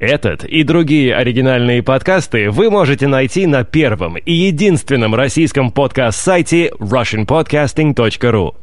Этот и другие оригинальные подкасты вы можете найти на первом и единственном российском подкаст-сайте russianpodcasting.ru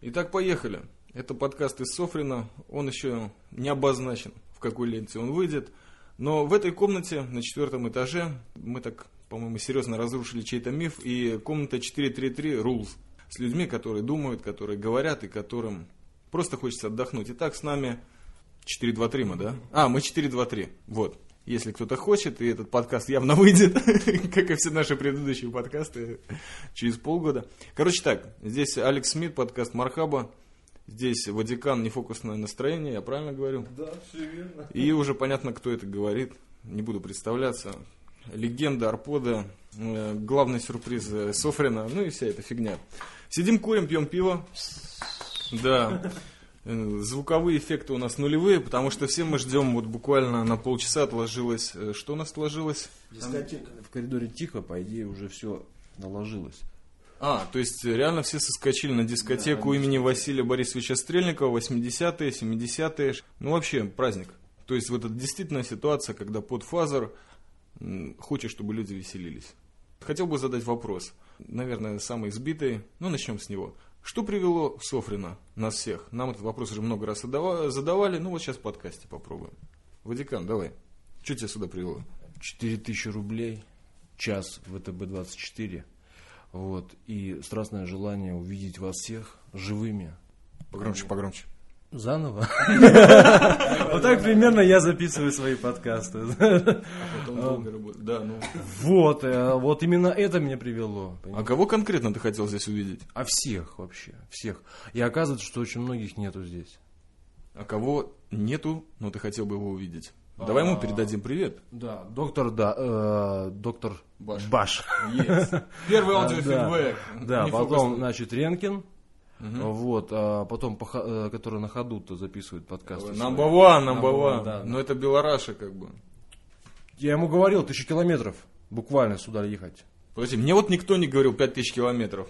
Итак, поехали. Это подкаст из Софрина. Он еще не обозначен, в какой ленте он выйдет. Но в этой комнате на четвертом этаже мы так, по-моему, серьезно разрушили чей-то миф. И комната 433 Rules с людьми, которые думают, которые говорят и которым просто хочется отдохнуть. Итак, с нами 4-2-3 мы, да? А, мы 4-2-3. Вот. Если кто-то хочет, и этот подкаст явно выйдет, как и все наши предыдущие подкасты, через полгода. Короче так, здесь Алекс Смит, подкаст Мархаба. Здесь Ватикан, нефокусное настроение, я правильно говорю? Да, все верно. И уже понятно, кто это говорит. Не буду представляться. Легенда Арпода, э, главный сюрприз э, Софрина, ну и вся эта фигня. Сидим, курим, пьем пиво. Да. Э, Звуковые эффекты у нас нулевые, потому что все мы ждем, вот буквально на полчаса отложилось. э, Что у нас отложилось? Дискотека. В коридоре тихо, по идее, уже все наложилось. А, то есть э, реально все соскочили на дискотеку имени Василия Борисовича Стрельникова, 80-е, 70-е. Ну, вообще, праздник. То есть, вот это действительно ситуация, когда под фазер хочет, чтобы люди веселились. Хотел бы задать вопрос. Наверное, самый избитый. Ну, начнем с него. Что привело Софрина, нас всех? Нам этот вопрос уже много раз задава- задавали, ну вот сейчас в подкасте попробуем. Ватикан, давай. Что тебя сюда привело? 4000 рублей, час ВТБ-24. Вот. И страстное желание увидеть вас всех живыми. Погромче, погромче. Заново? Вот так примерно я записываю свои подкасты. Потом долго работать. Да, ну. Вот, э, вот именно это меня привело. А кого конкретно ты хотел здесь увидеть? А всех вообще, всех. И оказывается, что очень многих нету здесь. А кого нету, но ты хотел бы его увидеть? Давай ему передадим привет. Да, доктор, да, э, доктор Баш. Баш. Первый А, аудиофидбэк. Да, Не потом, значит, Ренкин. Вот, а потом, э, который на ходу-то записывает подкасты. Number one, number Number one, one. да, Но это Белораша как бы. Я ему говорил, тысячу километров буквально сюда ехать. Подожди, мне вот никто не говорил 5000 километров.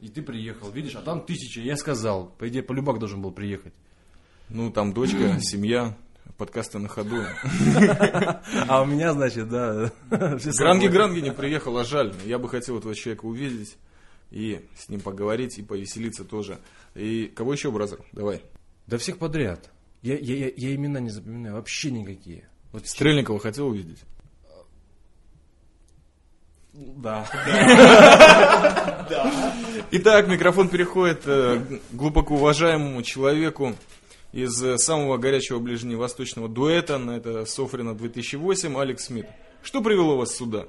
И ты приехал, видишь, а там тысяча. Я сказал, по идее, полюбак должен был приехать. Ну, там дочка, семья, подкасты на ходу. А у меня, значит, да. все Гранги собой. Гранги не приехал, а жаль. Я бы хотел этого человека увидеть и с ним поговорить, и повеселиться тоже. И кого еще, бразер? Давай. Да всех подряд. Я, я, я, я имена не запоминаю, вообще никакие. Вот Стрельникова хотел увидеть? Да. Итак, микрофон переходит э, к глубоко уважаемому человеку из э, самого горячего ближневосточного дуэта, на это Софрина 2008, Алекс Смит. Что привело вас сюда?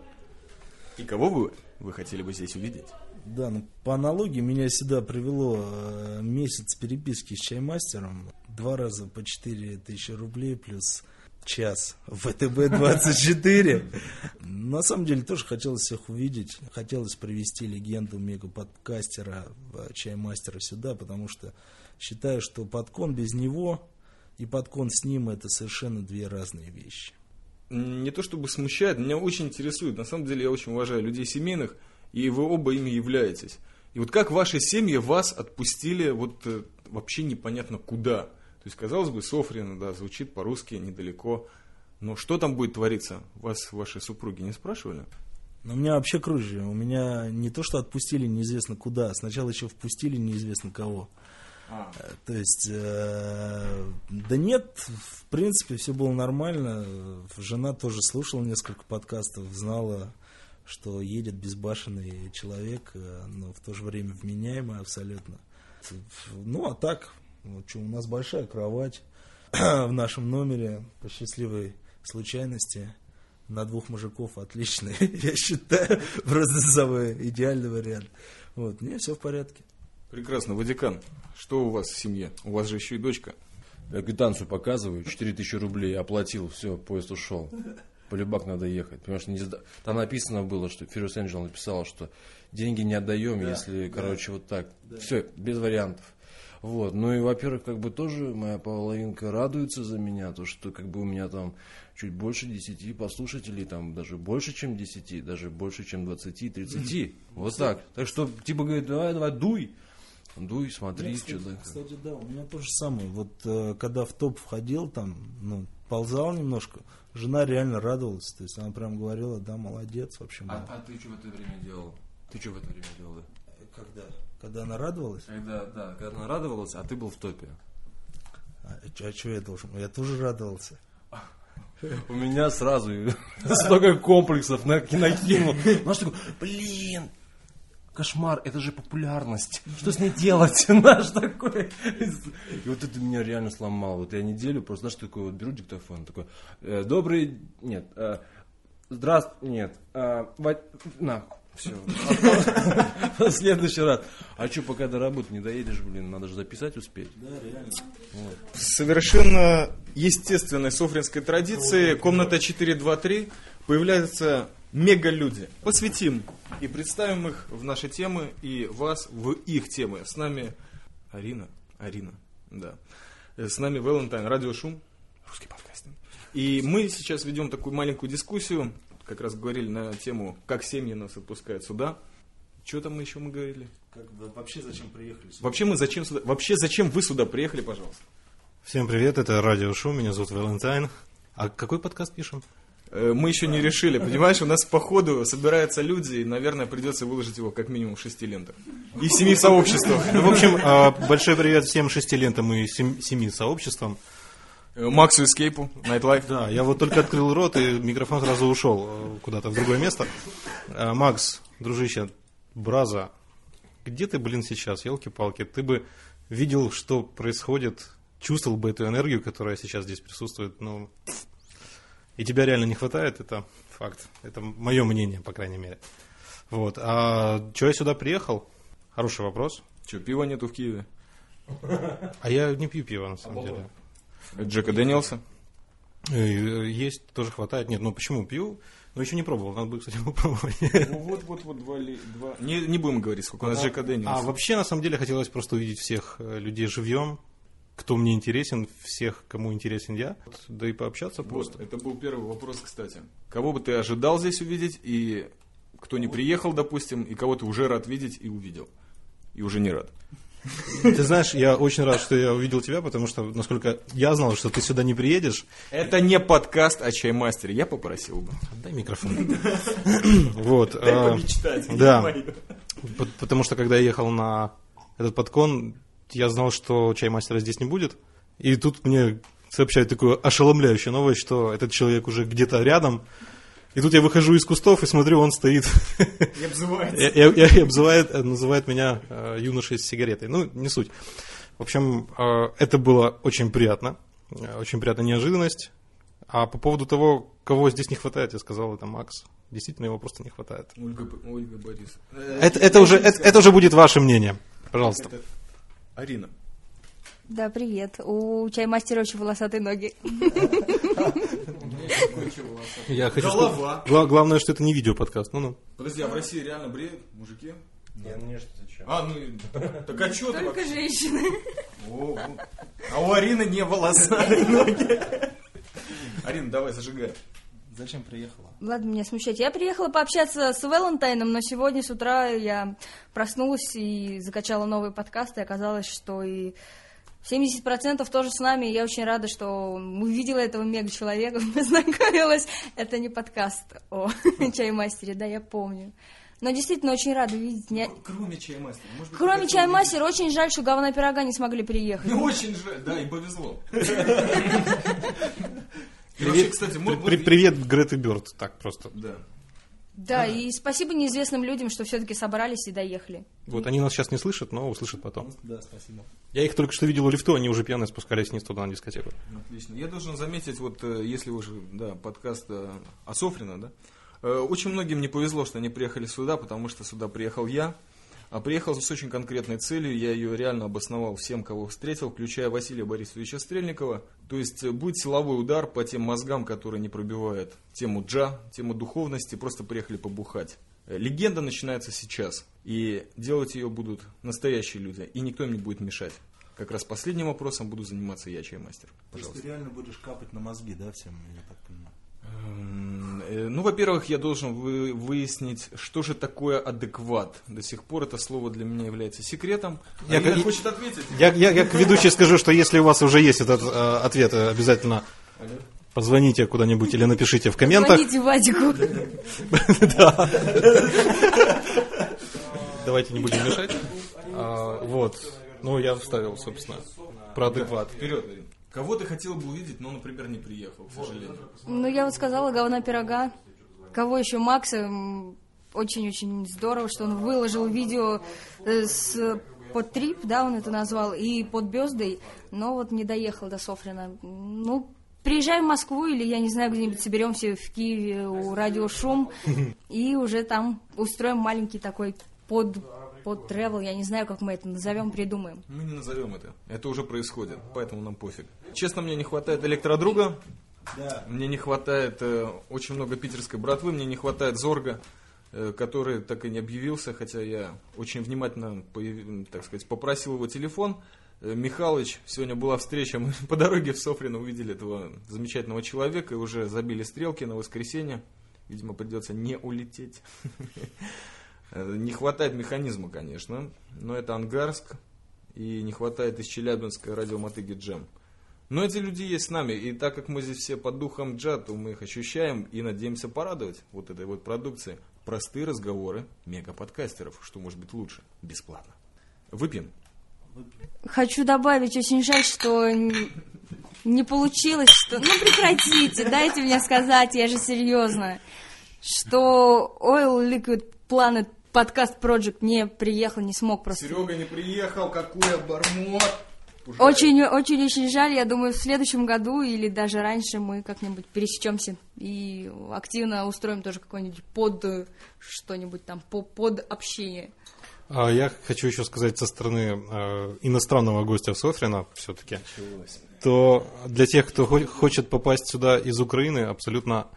И кого вы, вы хотели бы здесь увидеть? Да, ну по аналогии меня сюда привело э, месяц переписки с чаймастером. Два раза по 4 тысячи рублей плюс час ВТБ-24. На самом деле тоже хотелось всех увидеть. Хотелось привести легенду мега-подкастера, э, чаймастера сюда, потому что считаю, что подкон без него и подкон с ним это совершенно две разные вещи. Не то чтобы смущает, меня очень интересует. На самом деле я очень уважаю людей семейных, и вы оба ими являетесь. И вот как ваши семьи вас отпустили вот э, вообще непонятно куда? То есть, казалось бы, Софрина, да, звучит по-русски недалеко. Но что там будет твориться? Вас ваши супруги не спрашивали? Но у меня вообще круче. У меня не то, что отпустили неизвестно куда, сначала еще впустили неизвестно кого. Э, То есть, э, да нет, в принципе, все было нормально. Жена тоже слушала несколько подкастов, знала, что едет безбашенный человек, э, но в то же время вменяемый абсолютно. Ну, а так, вот что, у нас большая кровать в нашем номере по счастливой случайности. На двух мужиков отличный, я считаю, просто самый идеальный вариант. Вот, не, все в порядке. Прекрасно. Ватикан, что у вас в семье? У вас же еще и дочка. Я квитанцию показываю, 4000 рублей, оплатил, все, поезд ушел. Полюбак надо ехать. Понимаешь, не сда- там написано было, что Фирус Энджел написала, что деньги не отдаем, если, короче, вот так. Все, без вариантов. Вот. Ну и, во-первых, как бы тоже моя половинка радуется за меня, то, что как бы у меня там чуть больше 10 послушателей, там даже больше, чем 10, даже больше, чем 20, 30. Вот так. Так что, типа, говорит, давай, давай, дуй. Дуй, смотри, Я, кстати, кстати, да, у меня то же самое. Вот э, когда в топ входил, там, ну, подползал немножко. Жена реально радовалась, то есть она прям говорила, да, молодец, в общем. А, да. а ты что в это время делал? Ты что в это время делал? да? Когда? Когда она радовалась? Когда, да, когда она радовалась, а ты был в топе. А, а что я должен? Я тоже радовался. У меня сразу столько комплексов на- накинул. Знаешь, такой, блин, кошмар, это же популярность. Что с ней делать? Знаешь, такой. И вот это меня реально сломало. Вот я неделю просто, знаешь, такой вот беру диктофон, такой, э, добрый, нет, э, здравствуй, нет, э, на, все. В следующий раз. А что, пока до работы не доедешь, блин, надо же записать успеть. В совершенно естественной софринской традиции комната 423 появляются мега-люди. Посвятим и представим их в наши темы и вас в их темы. С нами Арина. Арина, да. С нами Валентайн, радиошум, русский подкастинг. И мы сейчас ведем такую маленькую дискуссию, как раз говорили на тему, как семьи нас отпускают сюда. Что там мы еще мы говорили? Как, вообще зачем приехали? Вообще мы зачем сюда? Вообще зачем вы сюда приехали, пожалуйста? Всем привет, это Радио Шум, меня зовут Валентайн. А какой подкаст пишем? Э, Мы еще не решили, понимаешь, у нас по ходу собираются люди, и, наверное, придется выложить его как минимум в шести лентах. И в семи сообществах. Ну, в общем, а, большой привет всем шести лентам и сем- семи сообществам. Э, Максу Эскейпу, Nightlife. Да, я вот только открыл рот, и микрофон сразу ушел э, куда-то в другое место. Макс, дружище, Браза, где ты, блин, сейчас, елки-палки? Ты бы видел, что происходит, чувствовал бы эту энергию, которая сейчас здесь присутствует, ну... И тебя реально не хватает, это факт. Это мое мнение, по крайней мере. Вот. А что я сюда приехал? Хороший вопрос. Че, пива нету в Киеве? А я не пью пиво, на самом деле. Джека Дэниелса? Э, Есть, тоже хватает. Нет, ну почему пью? Но еще не пробовал, надо будет, кстати, попробовать. Вот, вот, вот, два, два. Не, не будем говорить, сколько у нас Джека А Дэниелса. вообще, на самом деле, хотелось просто увидеть всех э, людей живьем, кто мне интересен, всех, кому интересен я, да и пообщаться Вот, просто. это был первый вопрос, кстати. Кого бы ты ожидал здесь увидеть, и кто не приехал, допустим, и кого ты уже рад видеть и увидел? И уже не рад. Ты знаешь, я очень рад, что я увидел тебя, потому что, насколько я знал, что ты сюда не приедешь. Это не подкаст о чаймастере, я попросил бы. Дай микрофон. Вот. а, помечтать, Да. Потому что, когда я ехал на этот подкон, я знал, что чаймастера здесь не будет. И тут мне сообщают такую ошеломляющую новость, что этот человек уже где-то рядом. И тут я выхожу из кустов и смотрю, он стоит и, и- и обзывает, называет меня э, юношей с сигаретой. Ну, не суть. В общем, э, это было очень приятно. Э, Очень приятная неожиданность. А по поводу того, кого здесь не хватает, я сказал, это Макс. Действительно, его просто не хватает. Ольга, Ольга Борис. Это, это уже, это, это уже будет ваше мнение. Пожалуйста. Это Арина. Да, привет. У чаймастера очень волосатые ноги. Я хочу Голова. главное, что это не видеоподкаст. Ну, ну. Подожди, а в России реально бреют мужики? Я мне что зачем? А, ну, так а что ты Только женщины. А у Арины не волосатые ноги. Арина, давай, зажигай. Зачем приехала? Ладно, меня смущать. Я приехала пообщаться с Валентайном, но сегодня с утра я проснулась и закачала новый подкаст, и оказалось, что и 70% тоже с нами. и Я очень рада, что увидела этого мега-человека, познакомилась. Это не подкаст о чаймастере, да, я помню. Но действительно очень рада видеть. Не- Кроме чаймастера. может быть, Кроме чаймастера, очень жаль, что говна пирога не смогли приехать. Ну, очень жаль, да, и повезло. И вообще, кстати, мы- При- привет, Греты Бёрд. Так просто. Да. Да, и спасибо неизвестным людям, что все-таки собрались и доехали. Вот они нас сейчас не слышат, но услышат потом. Да, спасибо. Я их только что видел у лифту, они уже пьяные спускались вниз туда на дискотеку. Отлично. Я должен заметить, вот э, если уже, да, подкаст э, о Софрино, да, э, очень многим не повезло, что они приехали сюда, потому что сюда приехал я, а приехал с очень конкретной целью, я ее реально обосновал всем, кого встретил, включая Василия Борисовича Стрельникова. То есть э, будет силовой удар по тем мозгам, которые не пробивают тему джа, тему духовности, просто приехали побухать. Э, Легенда начинается сейчас, и делать ее будут настоящие люди, и никто им не будет мешать. Как раз последним вопросом буду заниматься я, чаймастер. То есть ты реально будешь капать на мозги, да, всем, я так понимаю? Э, Ну, во-первых, я должен вы- выяснить, что же такое адекват. До сих пор это слово для меня является секретом. Я Арина как- хочет ответить. Я, я как ведущий скажу, что если у вас уже есть этот э, ответ, э, обязательно Позвоните куда-нибудь или напишите в комментах. Звоните Вадику. Да. Давайте не будем мешать. А, Вот. Ну, я вставил, собственно, про адекват. Вперед. Кого ты хотел бы увидеть, но, например, не приехал, к сожалению. Ну, я вот сказала, говна пирога. Кого еще? Макса. Очень-очень здорово, что он выложил видео э, с под трип, да, он это назвал, и под Бездой, но вот не доехал до Софрина. Ну, приезжай в Москву или, я не знаю, где-нибудь соберемся в Киеве у Радио Шум и уже там устроим маленький такой под под travel, я не знаю, как мы это назовем, придумаем. Мы не назовем это. Это уже происходит, поэтому нам пофиг. Честно, мне не хватает электродруга. Мне не хватает э, очень много питерской братвы, мне не хватает Зорга, э, который так и не объявился, хотя я очень внимательно, появ- так сказать, попросил его телефон. Э, Михалыч, сегодня была встреча, мы по дороге в Софрино увидели этого замечательного человека и уже забили стрелки на воскресенье. Видимо, придется не улететь. Э, Не хватает механизма, конечно, но это Ангарск, и не хватает из Челябинска радиомотыги Джем. Но эти люди есть с нами, и так как мы здесь все под духом джа, то мы их ощущаем и надеемся порадовать вот этой вот продукции. Простые разговоры мега-подкастеров, что может быть лучше, бесплатно. Выпьем. Хочу добавить, очень жаль, что не получилось, что... Ну, прекратите, дайте мне сказать, я же серьезно. Что Oil Liquid Planet подкаст Project не приехал, не смог просто. Серега не приехал, какой обормот! Уже Очень, очень, очень жаль. Я думаю, в следующем году или даже раньше мы как-нибудь пересечемся и активно устроим тоже какой-нибудь под э, что-нибудь там, по- под общение. А Я хочу еще сказать со стороны э, иностранного гостя в Софрино все-таки, то для тех, кто хо- хочет попасть сюда из Украины, абсолютно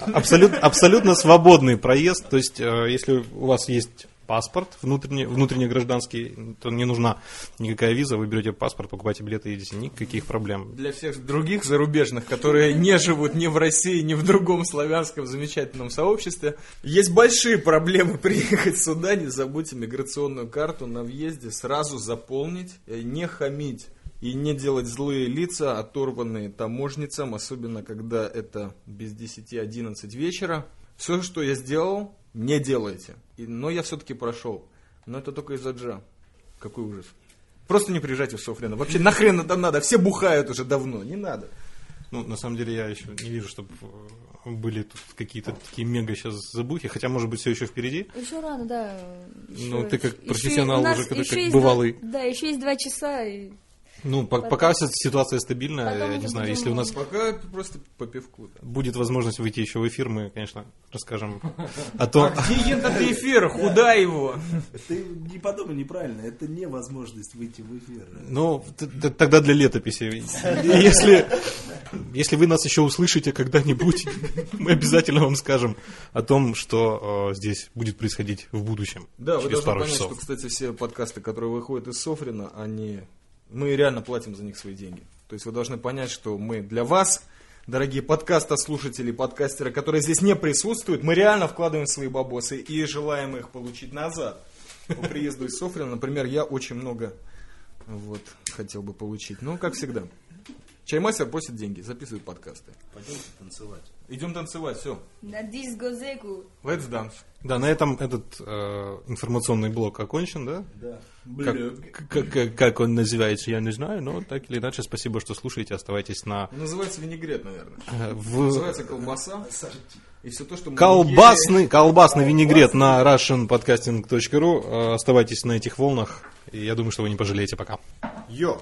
абсолют, абсолютно свободный проезд. То есть, э, если у вас есть паспорт внутренний, внутренний гражданский, то не нужна никакая виза, вы берете паспорт, покупаете билеты, едете, никаких проблем. Для всех других зарубежных, которые не живут ни в России, ни в другом славянском замечательном сообществе, есть большие проблемы приехать сюда. Не забудьте миграционную карту на въезде сразу заполнить, э, не хамить и не делать злые лица, оторванные таможницам, особенно когда это без 10-11 вечера. Все, что я сделал, не делайте. И- но я все-таки прошел. Но это только из-за джа. Какой ужас. Просто не приезжайте в Софрино. Вообще нахрен это надо? Все бухают уже давно. Не надо. Ну, на самом деле, я еще не вижу, чтобы были тут какие-то такие мега сейчас забухи, хотя, может быть, все еще впереди. Еще рано, да. Ну, ты как профессионал уже, как- как два- бывалый. да, еще есть два часа. И... Ну, по- пока вся ситуация стабильная, Потом я не знаю, если у нас Пока просто по пивку. будет возможность выйти еще в эфир, мы, конечно, расскажем о том... Где этот эфир? Куда его? Ты не подумай неправильно, это невозможность выйти в эфир. Ну, тогда для летописи. Если, если вы нас еще услышите когда-нибудь, мы обязательно вам скажем о том, что э, здесь будет происходить в будущем. Да, вы через должны пару понять, часов. что, кстати, все подкасты, которые выходят из Софрина, они... Мы реально платим за них свои деньги. То есть вы должны понять, что мы для вас, дорогие подкаста-слушатели, подкастеры, которые здесь не присутствуют, мы реально вкладываем свои бабосы и желаем их получить назад. По приезду из Софрина, например, я очень много вот, хотел бы получить. Ну, как всегда. Чаймастер просит деньги, записывает подкасты. Пойдемте танцевать. Идем танцевать, все. На дисгозеку. Let's dance. Да, на этом этот э, информационный блок окончен, да? Да. Как, как- как- как он называется, я не знаю, но так или иначе, спасибо, что слушаете, оставайтесь на... Называется винегрет, наверное. э, в- Называется колбаса. И все то, что мы Колбасный, колбасный винегрет на russianpodcasting.ru. Э, Оставайтесь на этих волнах, и я думаю, что вы не пожалеете пока. ели. Йо!